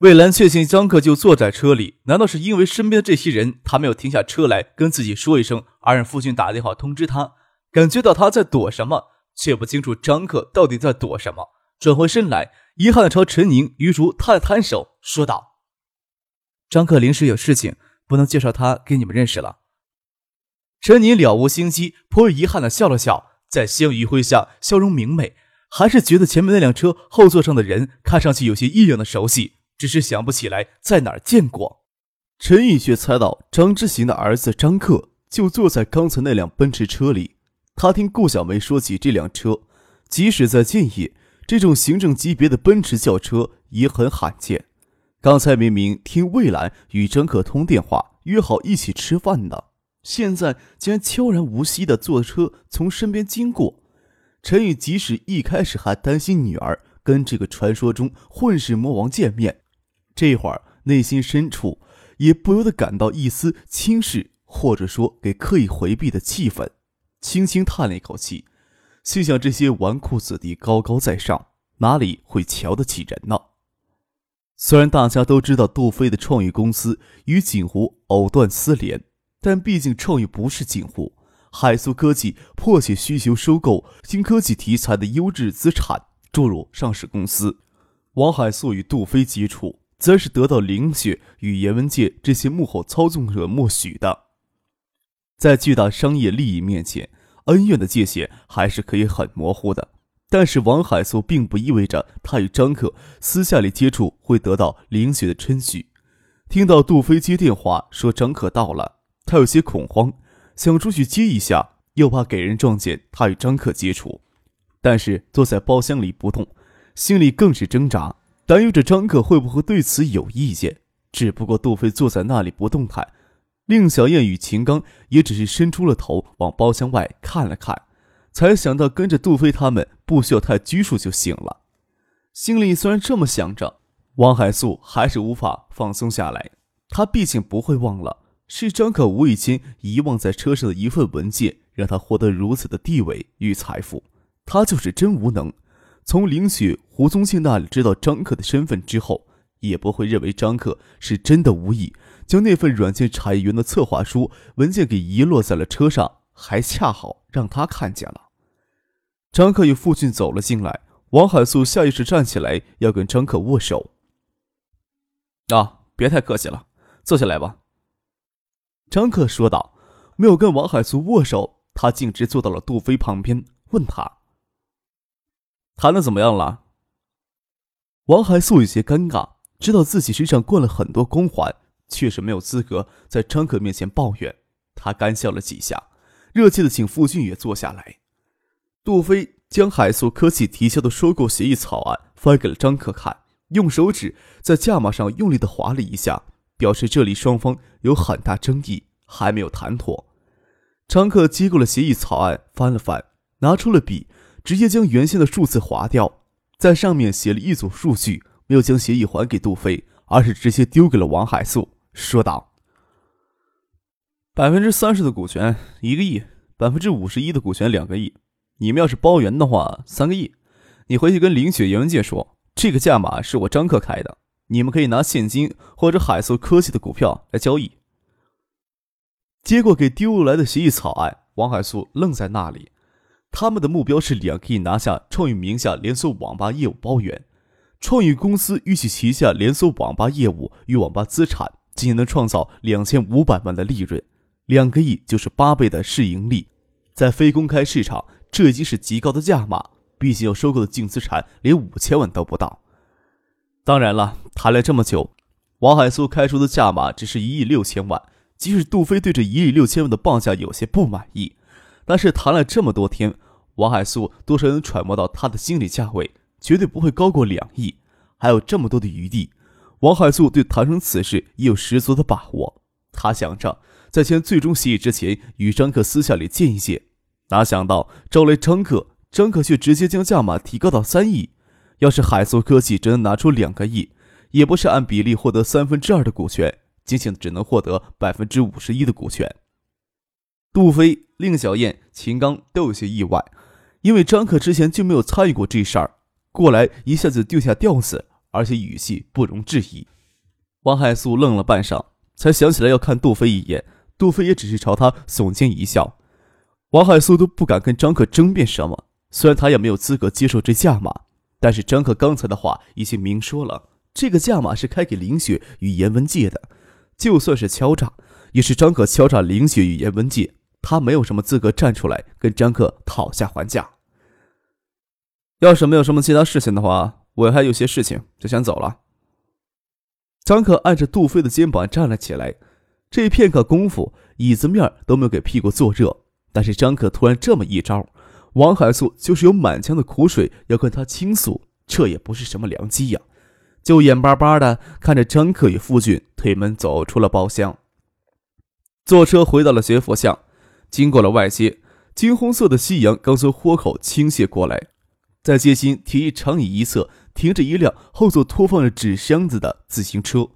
魏兰确信张克就坐在车里，难道是因为身边的这些人他没有停下车来跟自己说一声，而让父亲打电话通知他？感觉到他在躲什么，却不清楚张克到底在躲什么。转回身来，遗憾的朝陈宁、于竹摊了摊手，说道：“张克临时有事情，不能介绍他给你们认识了。”陈宁了无心机，颇为遗憾的笑了笑，在夕阳余晖下，笑容明媚，还是觉得前面那辆车后座上的人看上去有些异样的熟悉。只是想不起来在哪儿见过。陈宇却猜到张之行的儿子张克就坐在刚才那辆奔驰车里。他听顾小梅说起这辆车，即使在建业，这种行政级别的奔驰轿车也很罕见。刚才明明听魏兰与张克通电话，约好一起吃饭的，现在竟然悄然无息地坐车从身边经过。陈宇即使一开始还担心女儿跟这个传说中混世魔王见面。这会儿，内心深处也不由得感到一丝轻视，或者说给刻意回避的气氛，轻轻叹了一口气，心想：这些纨绔子弟高高在上，哪里会瞧得起人呢？虽然大家都知道杜飞的创意公司与锦湖藕断丝连，但毕竟创意不是锦湖，海素科技迫切需求收购新科技题材的优质资产，注入上市公司。王海素与杜飞接触。则是得到林雪与严文界这些幕后操纵者默许的。在巨大商业利益面前，恩怨的界限还是可以很模糊的。但是王海素并不意味着他与张克私下里接触会得到林雪的称许。听到杜飞接电话说张克到了，他有些恐慌，想出去接一下，又怕给人撞见他与张克接触。但是坐在包厢里不动，心里更是挣扎。担忧着张可会不会对此有意见，只不过杜飞坐在那里不动弹，令小燕与秦刚也只是伸出了头往包厢外看了看，才想到跟着杜飞他们不需要太拘束就行了。心里虽然这么想着，王海素还是无法放松下来。他毕竟不会忘了，是张可无意间遗忘在车上的一份文件，让他获得如此的地位与财富。他就是真无能。从林雪、胡宗庆那里知道张克的身份之后，也不会认为张克是真的无意将那份软件产业园的策划书文件给遗落在了车上，还恰好让他看见了。张克与父亲走了进来，王海素下意识站起来要跟张克握手。啊，别太客气了，坐下来吧。张克说道，没有跟王海素握手，他径直坐到了杜飞旁边，问他。谈的怎么样了？王海素有些尴尬，知道自己身上灌了很多光环，确实没有资格在张可面前抱怨。他干笑了几下，热切的请傅俊也坐下来。杜飞将海素科技提交的收购协议草案发给了张可看，用手指在价码上用力的划了一下，表示这里双方有很大争议，还没有谈妥。张克接过了协议草案，翻了翻，拿出了笔。直接将原先的数字划掉，在上面写了一组数据，没有将协议还给杜飞，而是直接丢给了王海素，说道：“百分之三十的股权一个亿，百分之五十一的股权两个亿。你们要是包圆的话，三个亿。你回去跟林雪、严文杰说，这个价码是我张克开的，你们可以拿现金或者海素科技的股票来交易。”接过给丢来的协议草案，王海素愣在那里。他们的目标是两可以拿下创意名下连锁网吧业务包圆，创意公司预计旗下连锁网吧业务与网吧资产仅能创造两千五百万的利润，两个亿就是八倍的市盈率，在非公开市场这已经是极高的价码，毕竟要收购的净资产连五千万都不到。当然了，谈了这么久，王海素开出的价码只是一亿六千万，即使杜飞对这一亿六千万的报价有些不满意。但是谈了这么多天，王海素多少能揣摩到他的心理价位绝对不会高过两亿，还有这么多的余地。王海素对谈成此事也有十足的把握。他想着在签最终协议之前与张克私下里见一见，哪想到招来张克，张克却直接将价码提高到三亿。要是海素科技只能拿出两个亿，也不是按比例获得三分之二的股权，仅仅只能获得百分之五十一的股权。杜飞、令小燕、秦刚都有些意外，因为张克之前就没有参与过这事儿，过来一下子丢下吊子，而且语气不容置疑。王海素愣了半晌，才想起来要看杜飞一眼，杜飞也只是朝他耸肩一笑。王海素都不敢跟张克争辩什么，虽然他也没有资格接受这价码。但是张克刚才的话已经明说了，这个价码是开给林雪与严文界的，就算是敲诈，也是张克敲诈林雪与严文界，他没有什么资格站出来跟张克讨价还价。要是没有什么其他事情的话，我还有些事情就先走了。张可按着杜飞的肩膀站了起来，这片刻功夫，椅子面都没有给屁股坐热，但是张可突然这么一招。王海素就是有满腔的苦水要跟他倾诉，这也不是什么良机呀，就眼巴巴的看着张克与傅俊推门走出了包厢，坐车回到了学佛巷，经过了外街，金红色的夕阳刚从豁口倾泻过来，在街心铁艺长椅一侧停着一辆后座拖放着纸箱子的自行车，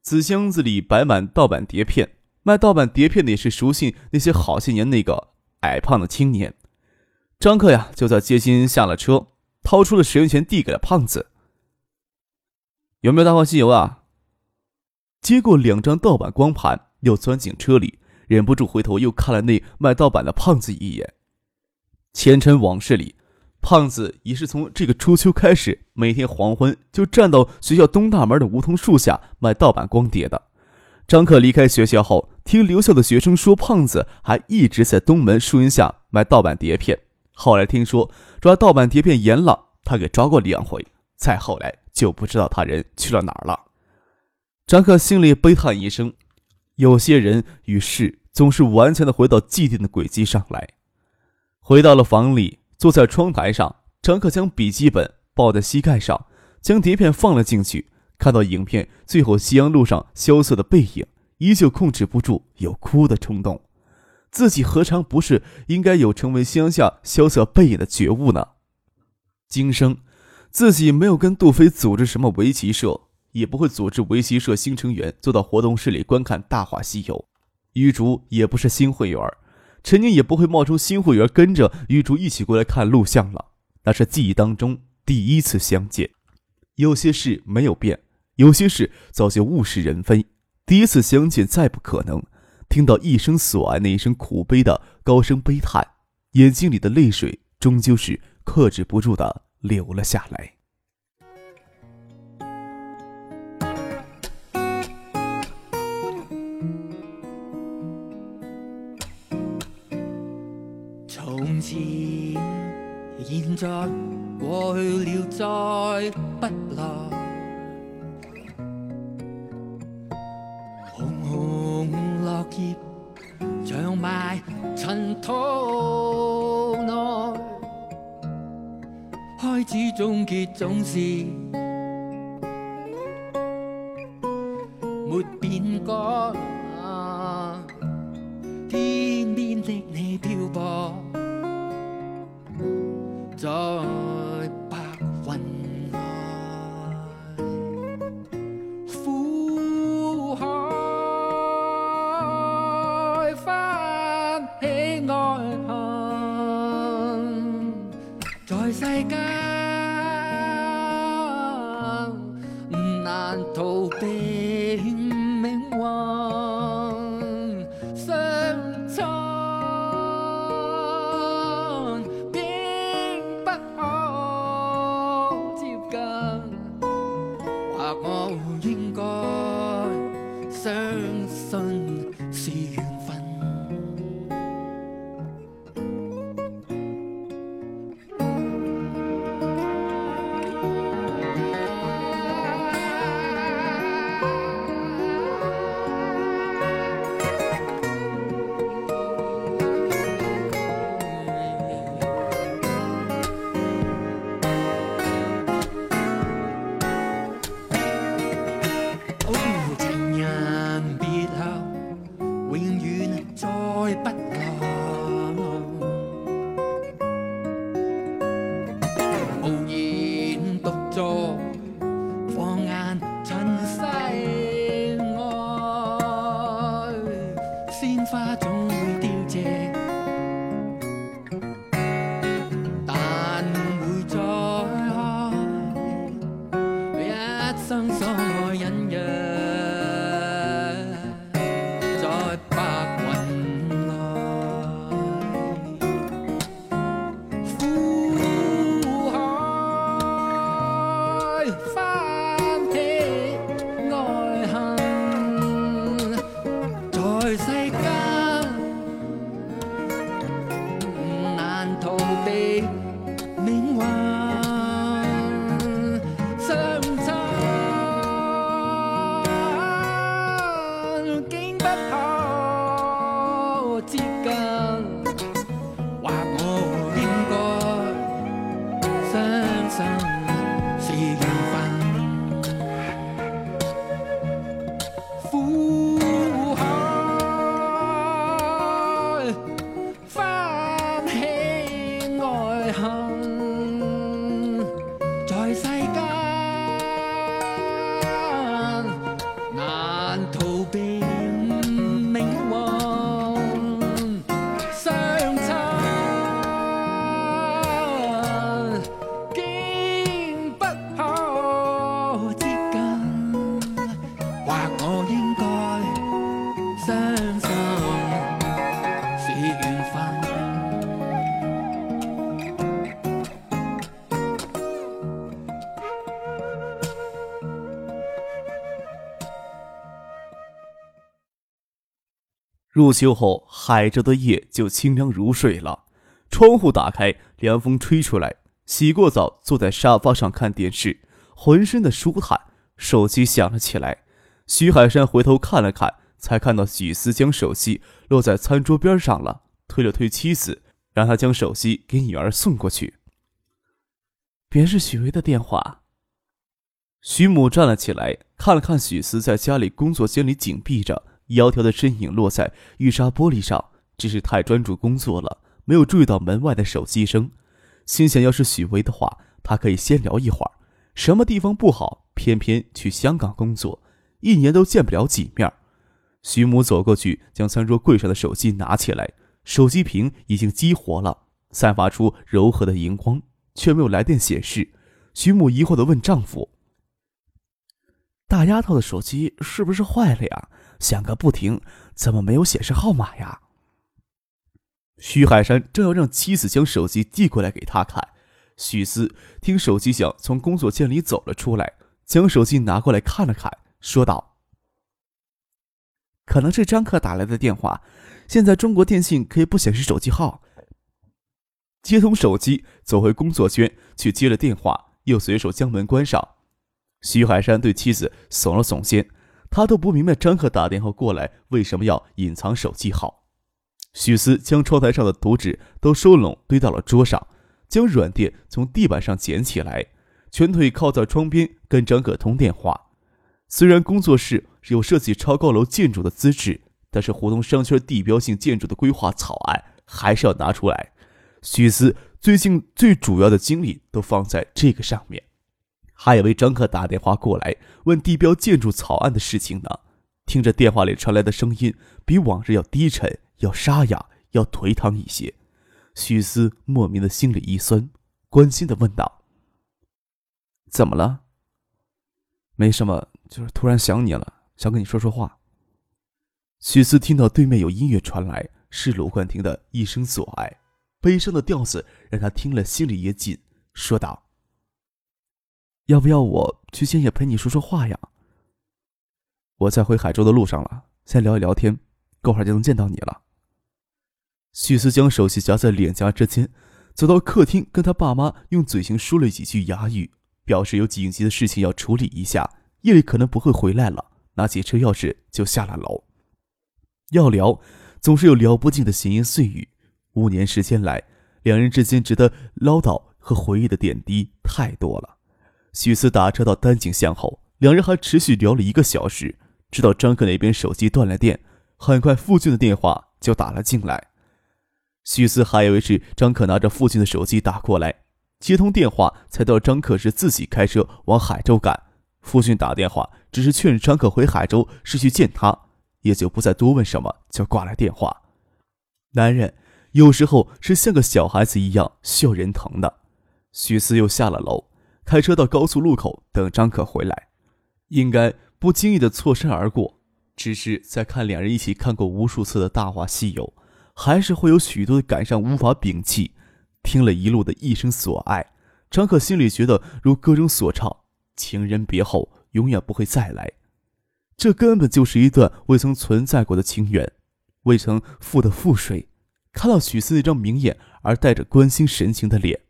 纸箱子里摆满盗版碟片，卖盗版碟片的也是熟悉那些好些年那个矮胖的青年。张克呀，就在街心下了车，掏出了十元钱递给了胖子。有没有大话西游啊？接过两张盗版光盘，又钻进车里，忍不住回头又看了那卖盗版的胖子一眼。前尘往事里，胖子也是从这个初秋开始，每天黄昏就站到学校东大门的梧桐树下卖盗版光碟的。张克离开学校后，听留校的学生说，胖子还一直在东门树荫下卖盗版碟片。后来听说抓盗版碟片严了，他给抓过两回。再后来就不知道他人去了哪儿了。张克心里悲叹一声：有些人与事总是顽强的回到既定的轨迹上来。回到了房里，坐在窗台上，张克将笔记本抱在膝盖上，将碟片放了进去。看到影片最后夕阳路上萧瑟的背影，依旧控制不住有哭的冲动。自己何尝不是应该有成为乡下萧瑟背影的觉悟呢？今生，自己没有跟杜飞组织什么围棋社，也不会组织围棋社新成员坐到活动室里观看《大话西游》。玉竹也不是新会员，陈宁也不会冒充新会员跟着玉竹一起过来看录像了。那是记忆当中第一次相见。有些事没有变，有些事早就物是人非。第一次相见再不可能。听到一生所爱那一声苦悲的高声悲叹，眼睛里的泪水终究是克制不住的流了下来。从前、现在、过去了，再不来。长埋尘土内，开始终结总是没变改。天边的你漂泊生所爱不怕。入秋后，海州的夜就清凉如水了。窗户打开，凉风吹出来。洗过澡，坐在沙发上看电视，浑身的舒坦。手机响了起来，徐海山回头看了看，才看到许思将手机落在餐桌边上了，推了推妻子，让他将手机给女儿送过去。别是许巍的电话。徐母站了起来，看了看许思在家里工作间里紧闭着。窈窕的身影落在玉沙玻璃上，只是太专注工作了，没有注意到门外的手机声。心想，要是许巍的话，他可以先聊一会儿。什么地方不好，偏偏去香港工作，一年都见不了几面。徐母走过去，将餐桌柜上的手机拿起来，手机屏已经激活了，散发出柔和的荧光，却没有来电显示。徐母疑惑地问丈夫：“大丫头的手机是不是坏了呀？”响个不停，怎么没有显示号码呀？徐海山正要让妻子将手机递过来给他看，许思听手机响，从工作间里走了出来，将手机拿过来看了看，说道：“可能是张克打来的电话，现在中国电信可以不显示手机号。”接通手机，走回工作间去接了电话，又随手将门关上。徐海山对妻子耸了耸肩。他都不明白张克打电话过来为什么要隐藏手机号。许思将窗台上的图纸都收拢，堆到了桌上，将软垫从地板上捡起来，全腿靠在窗边跟张可通电话。虽然工作室有设计超高楼建筑的资质，但是胡同商圈地标性建筑的规划草案还是要拿出来。许思最近最主要的精力都放在这个上面。还以为张克打电话过来问地标建筑草案的事情呢。听着电话里传来的声音，比往日要低沉、要沙哑、要颓唐一些。许思莫名的心里一酸，关心的问道：“怎么了？”“没什么，就是突然想你了，想跟你说说话。”许思听到对面有音乐传来，是卢冠廷的一生所爱，悲伤的调子让他听了心里也紧，说道。要不要我去建业陪你说说话呀？我在回海州的路上了，先聊一聊天，过会儿就能见到你了。许思将手机夹在脸颊之间，走到客厅，跟他爸妈用嘴型说了几句哑语，表示有紧急的事情要处理一下，夜里可能不会回来了。拿起车钥匙就下了楼。要聊，总是有聊不尽的闲言碎语。五年时间来，两人之间值得唠叨和回忆的点滴太多了。许思打车到丹景巷后，两人还持续聊了一个小时，直到张克那边手机断了电。很快，父亲的电话就打了进来。许思还以为是张克拿着父亲的手机打过来，接通电话才知道张克是自己开车往海州赶。父亲打电话只是劝张克回海州是去见他，也就不再多问什么，就挂了电话。男人有时候是像个小孩子一样需要人疼的。许思又下了楼。开车到高速路口等张可回来，应该不经意的错身而过。只是在看两人一起看过无数次的《大话西游》，还是会有许多的感伤无法摒弃。听了一路的一生所爱，张可心里觉得如歌中所唱：“情人别后，永远不会再来。”这根本就是一段未曾存在过的情缘，未曾付的覆水。看到许思那张明艳而带着关心神情的脸，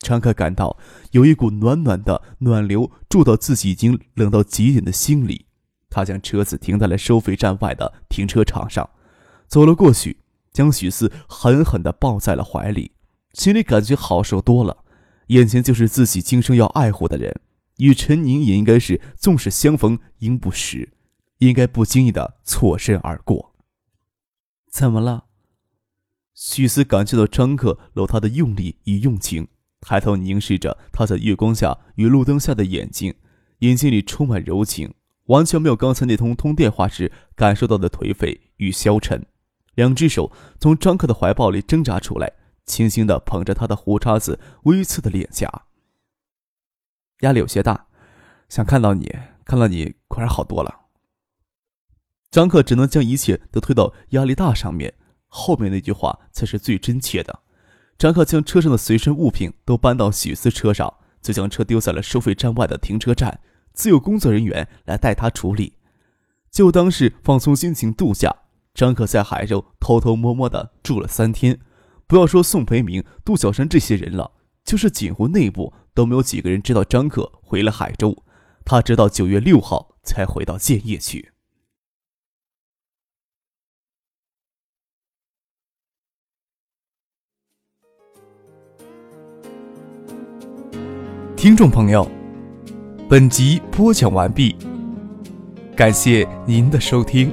张可感到有一股暖暖的暖流注到自己已经冷到极点的心里。他将车子停在了收费站外的停车场上，走了过去，将许四狠狠地抱在了怀里，心里感觉好受多了。眼前就是自己今生要爱护的人，与陈宁也应该是纵使相逢应不识。应该不经意的错身而过。怎么了？许思感觉到张克搂她的用力与用情，抬头凝视着他在月光下与路灯下的眼睛，眼睛里充满柔情，完全没有刚才那通通电话时感受到的颓废与消沉。两只手从张克的怀抱里挣扎出来，轻轻的捧着他的胡茬子微刺的脸颊。压力有些大，想看到你，看到你果然好多了。张克只能将一切都推到压力大上面，后面那句话才是最真切的。张克将车上的随身物品都搬到许思车上，就将车丢在了收费站外的停车站，自有工作人员来代他处理，就当是放松心情度假。张克在海州偷偷摸摸的住了三天，不要说宋培明、杜小山这些人了，就是锦湖内部都没有几个人知道张克回了海州。他直到九月六号才回到建业去。听众朋友，本集播讲完毕，感谢您的收听。